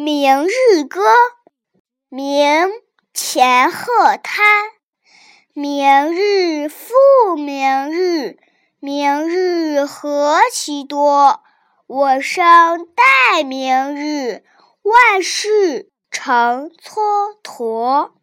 明日歌。明钱鹤滩明日复明日。明日何其多。我生待明日。万事成蹉跎。